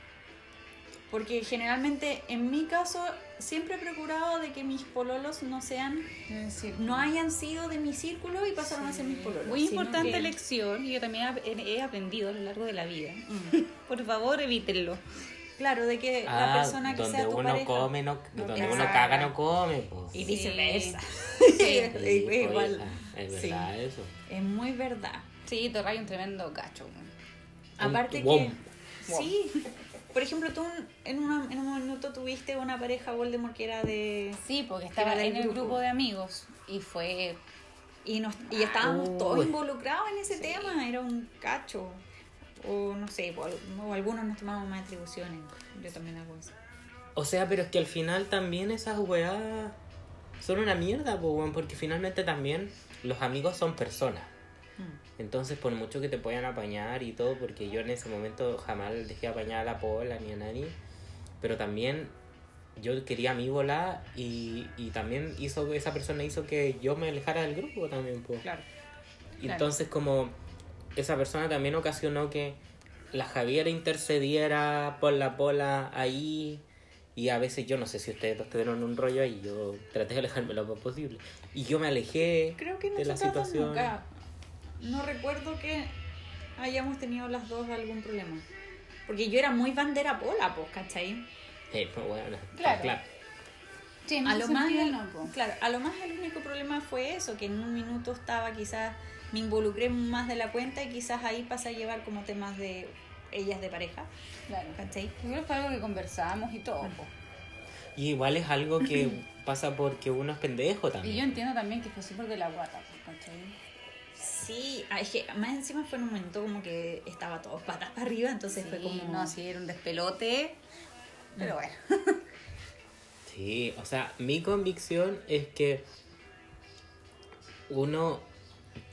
Porque generalmente, en mi caso, siempre he procurado de que mis pololos no sean, Es no hayan sido de mi círculo y pasaron a ser mis pololos. Muy importante que- lección y yo también he aprendido a lo largo de la vida. Mm. Por favor, evítenlo. Claro, de que la Ah, persona que donde sea tu uno pareja. come, no, donde uno Exacto. caga, no come, pues. Y Sí. viceversa. Sí. Es Sí, pues, igual. Es Sí. verdad eso. Es muy verdad. Sí, te raya un tremendo weón. Aparte Wow. que. Sí. Por ejemplo, tú en, una- en un minuto tuviste una pareja Voldemort que era de. Sí, porque Que estaba en el grupo. grupo de amigos y fue Y, nos, y estábamos Uy. todos involucrados en ese tema, era un cacho. O no sé, o, al- o algunos nos tomamos más atribuciones. Yo también hago eso. O sea, pero es que al final también esas weas son una mierda, porque finalmente también los amigos son personas. Mm. Entonces, por mucho que te puedan apañar y todo, porque yo en ese momento jamás dejé apañar a la Pola ni a nadie, pero también yo quería a mi bola y, y también hizo esa persona hizo que yo me alejara del grupo también, po. Claro. Y Claro. entonces como esa persona también ocasionó que la Javiera intercediera por la Pola ahí y a veces yo no sé si ustedes dos tuvieron un rollo ahí, yo traté de alejarme lo más posible. Y yo me alejé Creo que de la situación. nunca. No recuerdo que hayamos tenido las dos algún problema. Porque yo era muy bandera pola, pues, ¿cachai? Eh, pues, bueno, Claro. claro. Sí, en A lo, más, el- no, po. claro, a lo más el único problema fue eso, que en un minuto estaba quizás, me involucré más de la cuenta y quizás ahí pasé a llevar como temas de ellas de pareja, Claro. ¿cachai? Yo creo que fue algo que conversamos y todo. po. Y igual es algo que pasa porque uno es pendejo Y también. yo entiendo también que fue súper de la guata, po, ¿cachai? Sí, ah, es que más encima fue en un momento como que estaba todo patas para arriba, entonces fue como... no, sí, era un despelote. Pero bueno. Sí, o sea, mi convicción es que uno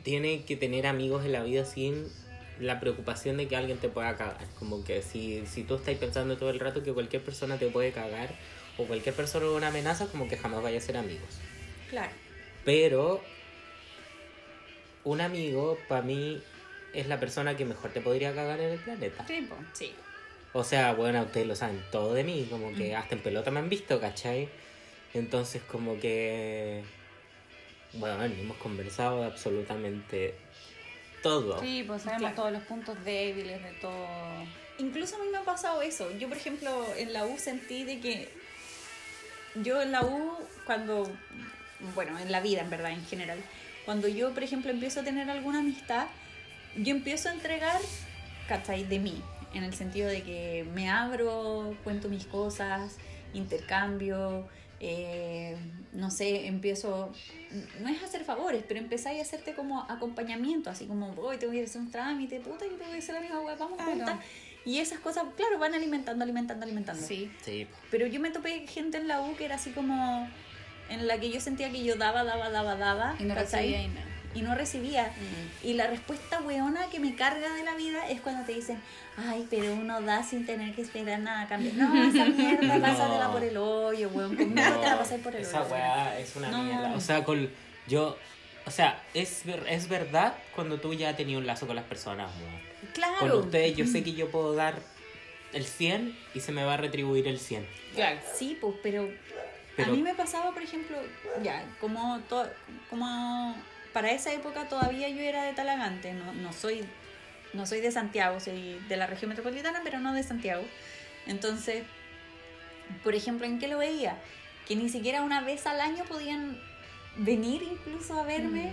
tiene que tener amigos en la vida sin la preocupación de que alguien te pueda cagar. Como que si, si tú estás pensando todo el rato que cualquier persona te puede cagar o cualquier persona es una amenaza, como que jamás vaya a ser amigos. Claro. Pero un amigo, para mí, es la persona que mejor te podría cagar en el planeta. Sí, po. Sí. O sea, bueno, ustedes lo saben todo de mí, como que hasta en pelota me han visto, ¿cachai? Entonces, como que. Bueno, hemos conversado de absolutamente todo. Sí, pues sabemos Claro. todos los puntos débiles de todo. Incluso a mí me ha pasado eso. Yo, por ejemplo, en la U sentí de que yo en la U, cuando, bueno, en la vida en verdad, en general, cuando yo, por ejemplo, empiezo a tener alguna amistad, yo empiezo a entregar, ¿cachai? De mí, en el sentido de que me abro, cuento mis cosas, intercambio, eh, no sé, empiezo, no es hacer favores, pero empezáis a hacerte como acompañamiento, así como, hoy te voy a hacer un trámite, puta, yo te voy a hacer la misma wea, vamos Claro. juntas. Y esas cosas, claro, van alimentando, alimentando, alimentando. Sí. Sí. Pero yo me topé gente en la U que era así como en la que yo sentía que yo daba, daba, daba, daba. Y no recibía y nada. Y no recibía. Mm. Y la respuesta weona que me carga de la vida es cuando te dicen, ay, pero uno da sin tener que esperar nada a cambio. No, esa mierda, No. pásatela por el hoyo, weón. Conmigo te la pasas por el esa hoyo. weá es una No. mierda. O sea, con yo. O sea, es, ver- es verdad cuando tú ya has tenido un lazo con las personas, weón. Claro. Con ustedes yo sé que yo puedo dar el 100 y se me va a retribuir el 100. Claro. Sí, pues, pero Pero- A mí me pasaba, por ejemplo, ya, como, to- como para esa época todavía yo era de Talagante, no, no, soy, no soy de Santiago, soy de la región metropolitana, pero no de Santiago. Entonces, por ejemplo, ¿en qué lo veía? Que ni siquiera una vez al año podían venir incluso a verme.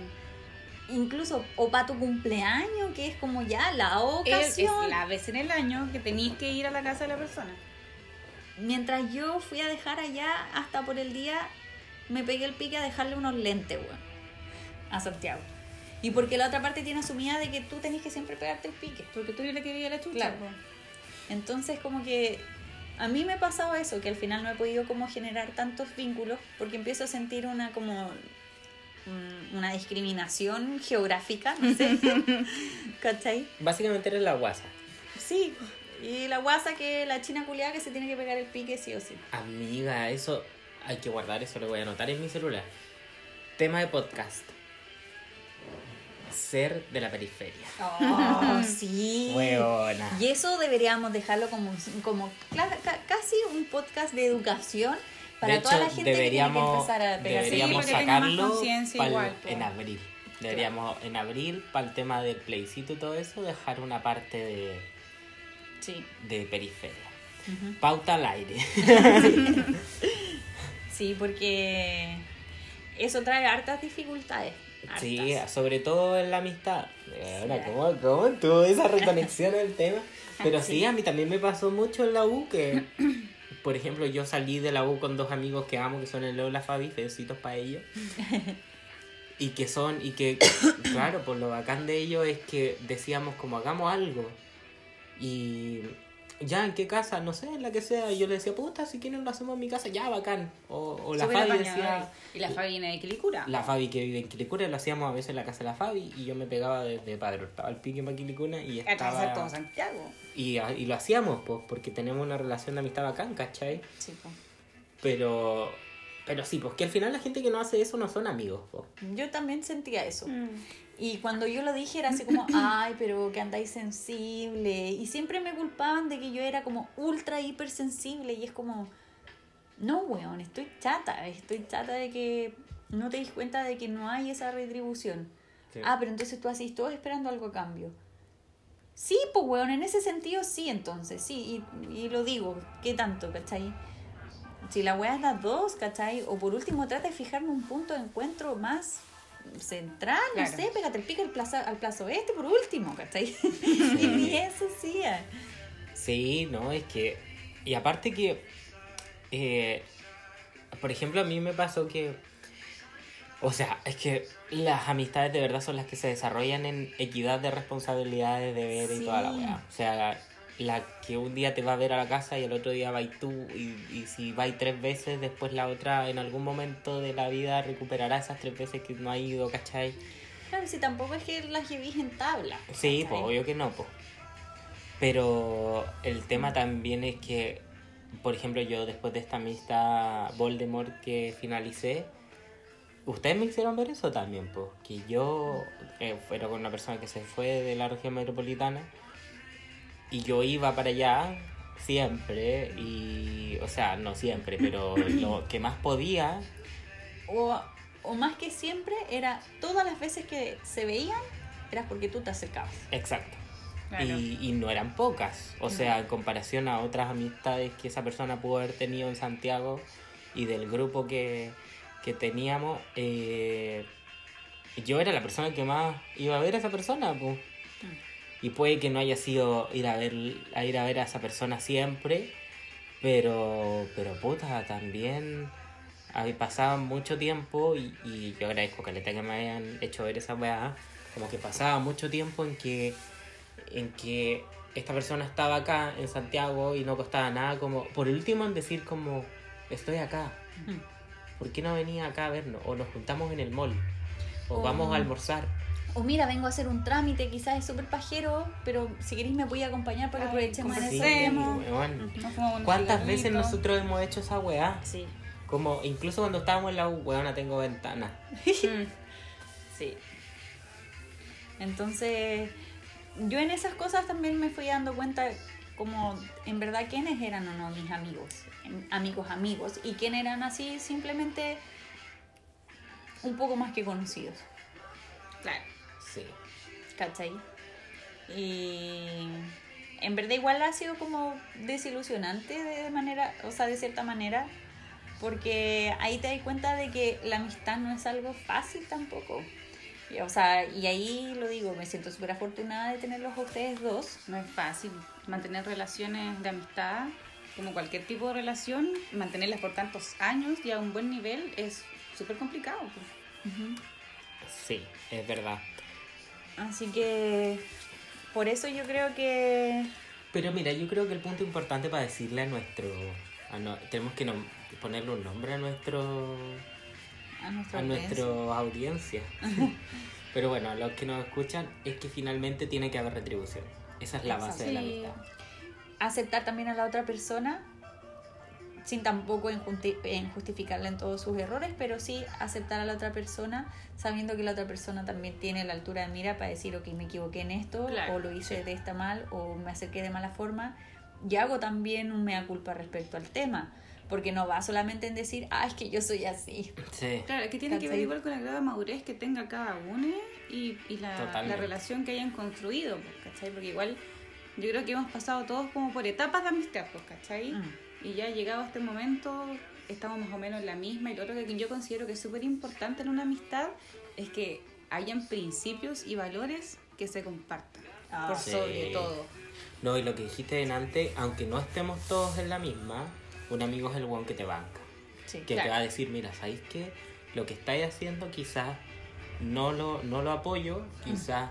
Incluso, o para tu cumpleaños, que es como ya la Es, es ocasión. la vez en el año que tenéis que ir a la casa de la persona. Mientras yo fui a dejar allá, hasta por el día, me pegué el pique a dejarle unos lentes, weón, a Santiago. Y porque la otra parte tiene asumida de que tú tenés que siempre pegarte el pique. Porque tú le querías la chucha. Claro. Entonces, como que a mí me pasaba eso, que al final no he podido como generar tantos vínculos, porque empiezo a sentir una como mm, una discriminación geográfica, no sé, ¿cachai? Básicamente eres la guasa. Sí, y la guasa que la china culiada que se tiene que pegar el pique sí o sí. Amiga, eso hay que guardar, eso lo voy a anotar en mi celular. Tema de podcast. Ser de la periferia. Oh, sí. Hueona. Y eso deberíamos dejarlo como, como casi un podcast de educación para de hecho, toda la gente deberíamos, que tiene que empezar a pegarse. deberíamos Sí, sacarlo pa'l- igual, en abril. Deberíamos en abril, para el tema del plebiscito y todo eso, dejar una parte de, Sí. de periferia. Pauta al aire. Sí, porque eso trae hartas dificultades. Sí, sobre todo en la amistad. Ahora, Sí. ¿cómo, cómo tuvo esa reconexión al tema? Pero sí. Sí. a mí también me pasó mucho en la U que, por ejemplo, yo salí de la U con dos amigos que amo, que son el Leo y la Fabi, besitos para ellos. Y que son, y que, claro, por lo bacán de ellos es que decíamos como hagamos algo. Y ya, ¿en qué casa? No sé, en la que sea. Y yo le decía, puta, si quieren lo hacemos en mi casa, ya, bacán. O, o la Fabi decía... Y la Fabi viene de Quilicura. La Fabi que vive en Quilicura lo hacíamos a veces en la casa de la Fabi y yo me pegaba desde Padre Hurtado al pique para Quilicuna y Atravesar todo estaba... Santiago. Y, y lo hacíamos, pues, porque tenemos una relación de amistad bacán, ¿cachai? Sí, po. Pero... Pero sí, pues que al final la gente que no hace eso no son amigos, pues. Yo también sentía eso. Mm. Y cuando yo lo dije era así como, ay, pero que andáis sensible. Y siempre me culpaban de que yo era como ultra hipersensible. Y es como, no, weón, estoy chata. Estoy chata de que no te dis cuenta de que no hay esa retribución. Sí. Ah, pero entonces tú así, todo esperando algo a cambio. Sí, pues, weón, en ese sentido sí, entonces, sí. Y, y lo digo, ¿qué tanto, cachai? Si la weá es las dos, ¿cachai? O por último, trata de fijarme un punto de encuentro más central, no sé, pégate el pique al plazo, al plazo este por último, ¿cachai? y ni eso sí. ah. Sí, no, es que... Y aparte que... eh, por ejemplo, a mí me pasó que... O sea, es que las amistades de verdad son las que se desarrollan en equidad de responsabilidades, deberes y toda la weá. O sea, la que un día te va a ver a la casa y el otro día vais tú y, y si vais tres veces, después la otra en algún momento de la vida recuperará esas tres veces que no ha ido, ¿cachai? Claro, si tampoco es que las llevís en tabla. Sí, pues obvio que no, pues. Pero el tema también es que, por ejemplo, yo después de esta amistad Voldemort que finalicé, ustedes me hicieron ver eso también, pues. Que yo eh, era con una persona que se fue de la región metropolitana y yo iba para allá siempre y, o sea, no siempre, pero lo que más podía, O, o más que siempre, era todas las veces que se veían, era porque tú te acercabas. exacto. Claro. Y, y no eran pocas. O sea, en comparación a otras amistades que esa persona pudo haber tenido en Santiago y del grupo que, que teníamos, eh, yo era la persona que más iba a ver a esa persona. pues. Y puede que no haya sido ir a ver a ir a ver a esa persona siempre, pero pero puta, también pasado mucho tiempo y, y yo agradezco caleta que me hayan hecho ver esa weá, como que pasaba mucho tiempo en que en que esta persona estaba acá en Santiago y no costaba nada como por último en decir como estoy acá. ¿Por qué no venía acá a vernos? O nos juntamos en el mall. O O- vamos a almorzar. O mira, vengo a hacer un trámite, quizás es súper pajero, pero si queréis me voy a acompañar para que aprovechemos en ese un ¿Cuántas veces nosotros hemos hecho esa weá? Sí, Como incluso cuando estábamos en la U, weona, tengo ventana. Mm. sí. Entonces, yo en esas cosas también me fui dando cuenta como en verdad quiénes eran o no mis amigos, em, amigos amigos, y quién eran así simplemente un poco más que conocidos, Claro. Sí. ¿cachai? Y en verdad igual ha sido como desilusionante de manera, o sea, de cierta manera, porque ahí te das cuenta de que la amistad no es algo fácil tampoco. Y, O sea, y ahí lo digo, me siento súper afortunada de tenerlos a ustedes dos. No es fácil mantener relaciones de amistad, como cualquier tipo de relación, mantenerlas por tantos años y a un buen nivel es súper complicado. pues. Sí, es verdad. Así que por eso yo creo que Pero mira, yo creo que el punto importante para decirle a nuestro... a no- tenemos que nom- ponerle un nombre a nuestro... a nuestra a audiencia- nuestra audiencia. Pero bueno, a los que nos escuchan es que finalmente tiene que haber retribución. Esa es la base de la amistad. aceptar también a la otra persona sin tampoco en, junti- en justificarle en todos sus errores, pero sí aceptar a la otra persona sabiendo que la otra persona también tiene la altura de mira para decir, ok, me equivoqué en esto, Claro, o lo hice de esta mal, o me acerqué de mala forma, y hago también un mea culpa respecto al tema, porque no va solamente en decir, ah, es que yo soy así. Sí. Claro, es que tiene que ver igual con el grado de madurez que tenga cada uno y, y la, la relación que hayan construido, pues, ¿cachai? Porque igual yo creo que hemos pasado todos como por etapas de amistad, pues, ¿cachai? Mm. Y ya llegado a este momento estamos más o menos en la misma y lo otro que yo considero que es súper importante en una amistad es que hayan principios y valores que se compartan, Ah, por sí. sobre todo. No, y lo que dijiste en antes, aunque no estemos todos en la misma, un amigo es el one que te banca. Sí. Que te va a decir, mira, ¿sabéis qué? Lo que estáis haciendo quizás no lo, no lo apoyo, quizás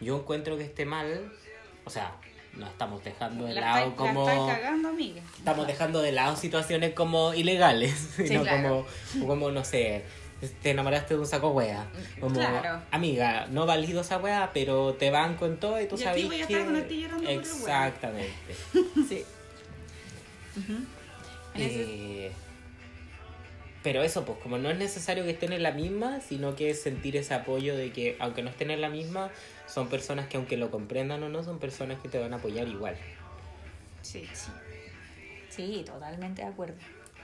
yo encuentro que esté mal. O sea, no estamos dejando de La lado la como... estáis cagando, amiga. Estamos dejando de lado situaciones como ilegales, sino claro. como, como, no sé, te enamoraste de un saco wea. Como, Claro. amiga, no valido esa wea, pero te banco en todo y tú Y aquí sabes voy a que... estar con el. Exactamente. Sí. Ese- Eh, pero eso, pues como no es necesario que estén en la misma, sino que es sentir ese apoyo de que aunque no estén en la misma, son personas que aunque lo comprendan o no, son personas que te van a apoyar igual. Sí, sí. Sí, totalmente de acuerdo.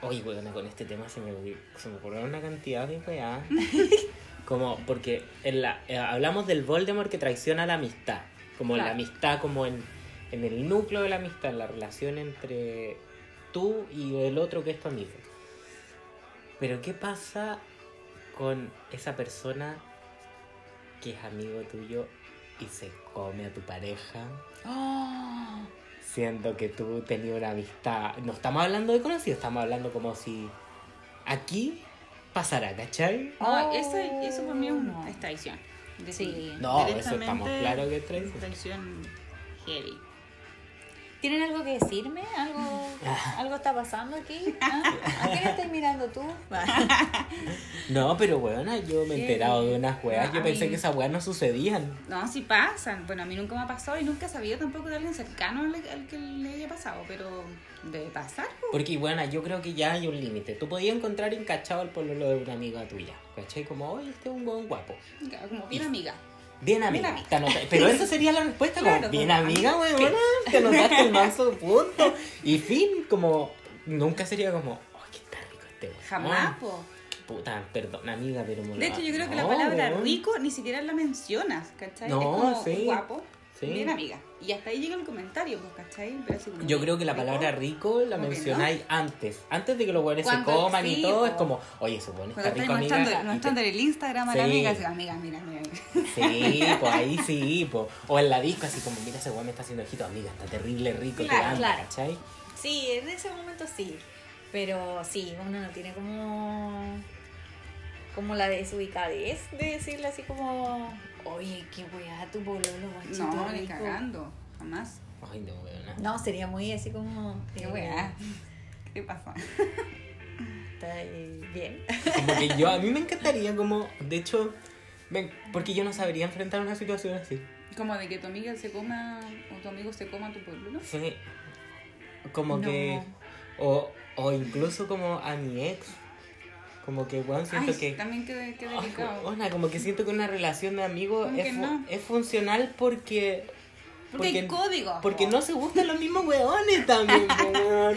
Oye, bueno, con este tema se me, se me ocurrió una cantidad de weá. Como, porque en la, eh, hablamos del Voldemort que traiciona la amistad. Como la amistad, como en, en el núcleo de la amistad, la relación entre tú y el otro que es tu amigo. Pero, ¿qué pasa con esa persona que es amigo tuyo y se come a tu pareja? Oh, siendo que tú tenías una amistad. No estamos hablando de conocidos, estamos hablando como si aquí pasara, ¿cachai? No, Oh, eso, eso para mí es, un- no. es traición. Sí. No, eso estamos claro que es traición. Traición heavy. ¿Tienen algo que decirme? ¿Algo, ¿algo está pasando aquí? ¿Ah? ¿A quién estáis mirando tú? No, pero weona, yo me he ¿Qué? enterado de unas weas. No, Yo pensé mí- que esas weas no sucedían. No, sí pasan. Bueno, a mí nunca me ha pasado y nunca he sabido tampoco de alguien cercano al, al que le haya pasado, pero debe pasar. po. Porque, bueno, yo creo que ya hay un límite. Tú podías encontrar encachado el pololo de una amiga tuya, ¿cachai? Como, oye, este es un buen guapo. Como bien Y- amiga. Bien amiga. amiga. te anota- Pero esa sería la respuesta, como, bien amiga, weona. Te anotaste el manso punto. Y fin, como, nunca sería como, oh, qué está rico este weón. Jamás, po. Puta, perdón, amiga, pero De hecho, yo creo que la palabra weón. rico ni siquiera la mencionas, ¿cachai? No, es como sí. guapo, Sí. bien amiga. Y hasta ahí llega el comentario, pues, ¿cachai? Pero así como Yo creo que la rico, palabra rico la ¿Cómo que mencionáis antes. Antes de que los buenos se coman y todo, es como, oye, ese bueno está rico, amiga. mostrando, te- mostrando en el Instagram a la Sí. amiga, así, amiga, mira, mira. mira. Sí, pues ahí sí, pues. O en la disco, así como, mira, ese weón me está haciendo ojito, amiga, está terrible rico, te Claro, anda, claro. ¿cachai? Sí, en ese momento sí. Pero sí, uno no tiene como. como la desubicadez de decirle así como. Oye, qué weá tu pololo, guachito No, ni rico". cagando, jamás. Ay, no, weona. No, sería muy así como. Qué eh, weá. ¿Qué pasa? Está eh, bien. Como que yo, a mí me encantaría, como, de hecho, ven, porque yo no sabría enfrentar una situación así. Como de que tu amiga se coma, o tu amigo se coma tu pueblo, ¿no? Sí. Como No. que. O, o incluso como a mi ex. Como que, weón, siento Ay, que. también qué, como que siento que una relación de amigos ¿Cómo es, fu- no? es funcional porque Porque hay códigos, Porque po. no se gustan los mismos weones también, weón.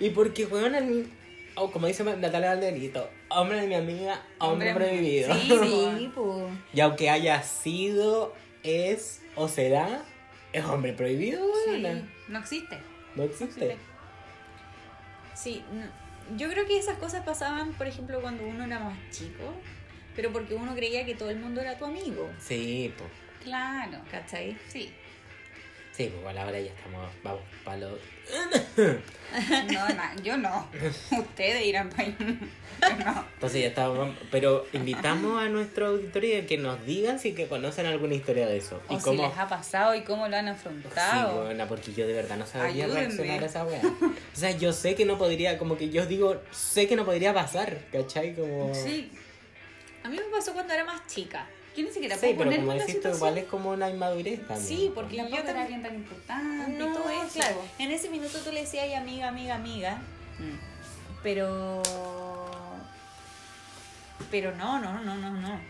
Y porque, weón, el- oh, como dice Natalia Valderito, hombre de mi amiga, hombre, Hombre, prohibido. sí. Sí, pues. Y aunque haya sido, es o será, es hombre prohibido, Sí, weón. no existe. No existe. Sí, mm, yo creo que esas cosas pasaban, por ejemplo, cuando uno era más chico, pero porque uno creía que todo el mundo era tu amigo, Sí, pues. Claro. ¿cachai? Sí. Sí, pues ahora ya estamos, vamos para lo... No, no, yo no. Ustedes irán para ahí. No. Entonces ya estamos, pero invitamos a nuestro auditorio a que nos digan si que conocen alguna historia de eso. O y si cómo... les ha pasado y cómo lo han Sí, afrontado. buena, porque yo de verdad no sabía Ayúdenme. reaccionar a esa wea. O sea, yo sé que no podría, como que yo digo, sé que no podría pasar, ¿cachai? Como... Sí. A mí me pasó cuando era más chica. Yo ni siquiera Sí, puedo como en la decís tú, situación. igual es como una inmadurez también. Sí, po. porque Y la era también- alguien tan importante y No, todo eso. claro. En ese minuto tú le decías "Ay, amiga, amiga, amiga, Mm. pero. Pero no, no, no, no, no.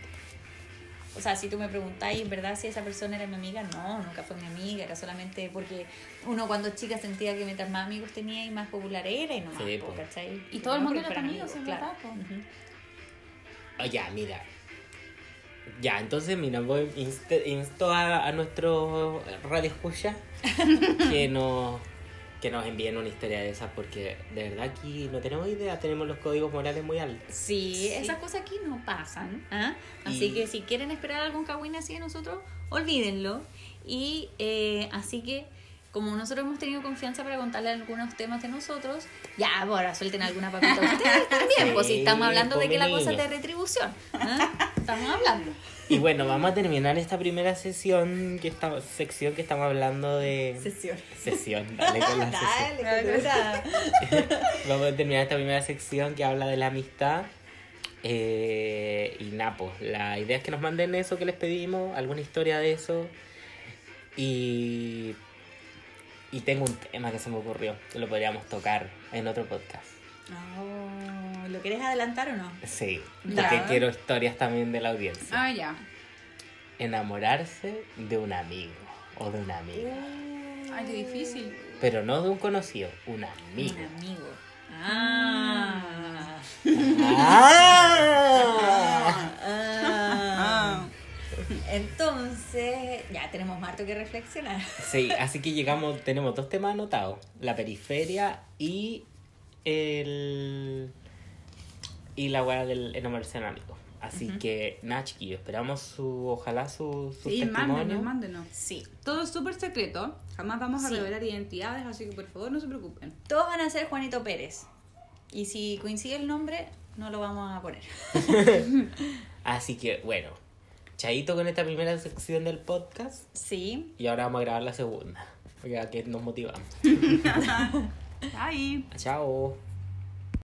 O sea, si tú me preguntáis, ¿verdad? Si esa persona era mi amiga, no, nunca fue mi amiga, era solamente porque uno cuando chica sentía que mientras más amigos tenía y más popular era y no más, Sí. ¿cachai? Y todo el mundo era tu fueran amigo, sí, es claro. verdad. Oh, ya, mira. Ya, entonces, mira, voy, inst- insto a, a nuestros radio escucha que nos, que nos envíen una historia de esas, porque de verdad aquí no tenemos idea, tenemos los códigos morales muy altos. Sí, Sí. esas cosas aquí no pasan. ¿ah? Así Y- que si quieren esperar algún cagüín así de nosotros, olvídenlo. Y eh, así que, como nosotros hemos tenido confianza para contarle algunos temas de nosotros, ya, ahora suelten alguna papita ustedes también. Pues si Sí, estamos hablando de pues, que la cosa es de retribución. ¿ah? Estamos hablando. Y bueno, vamos a terminar esta primera sesión, que esta, sección que estamos hablando de... Sesión. Sesión, dale con la sesión. Dale, cultura. Vamos a terminar esta primera sección que habla de la amistad. Eh, y Napo, la idea es que nos manden eso que les pedimos, alguna historia de eso. Y, y tengo un tema que se me ocurrió, que lo podríamos tocar en otro podcast. Oh, ¿Lo querés adelantar o no? Sí, Ya. porque quiero historias también de la audiencia. Ah, ya. Enamorarse de un amigo o de una amiga. Ay, qué difícil. Pero no de un conocido, un amigo. Un amigo. Ah. ¡Ah! Ah. Entonces, ya tenemos harto que reflexionar. Sí, así que llegamos, tenemos dos temas anotados, la periferia y el y la weá del enamorarse de un amigo. Así que, nada, chiquillos, esperamos su, ojalá su, su Sí, testimonio. mándenos, mándenos. Sí. Todo es súper secreto. Jamás vamos a Sí. revelar identidades, así que por favor no se preocupen. Todos van a ser Juanito Pérez. Y si coincide el nombre, no lo vamos a poner. Así que, bueno, chaito con esta primera sección del podcast Sí. y ahora vamos a grabar la segunda, porque aquí nos motivamos. Bye. Chao.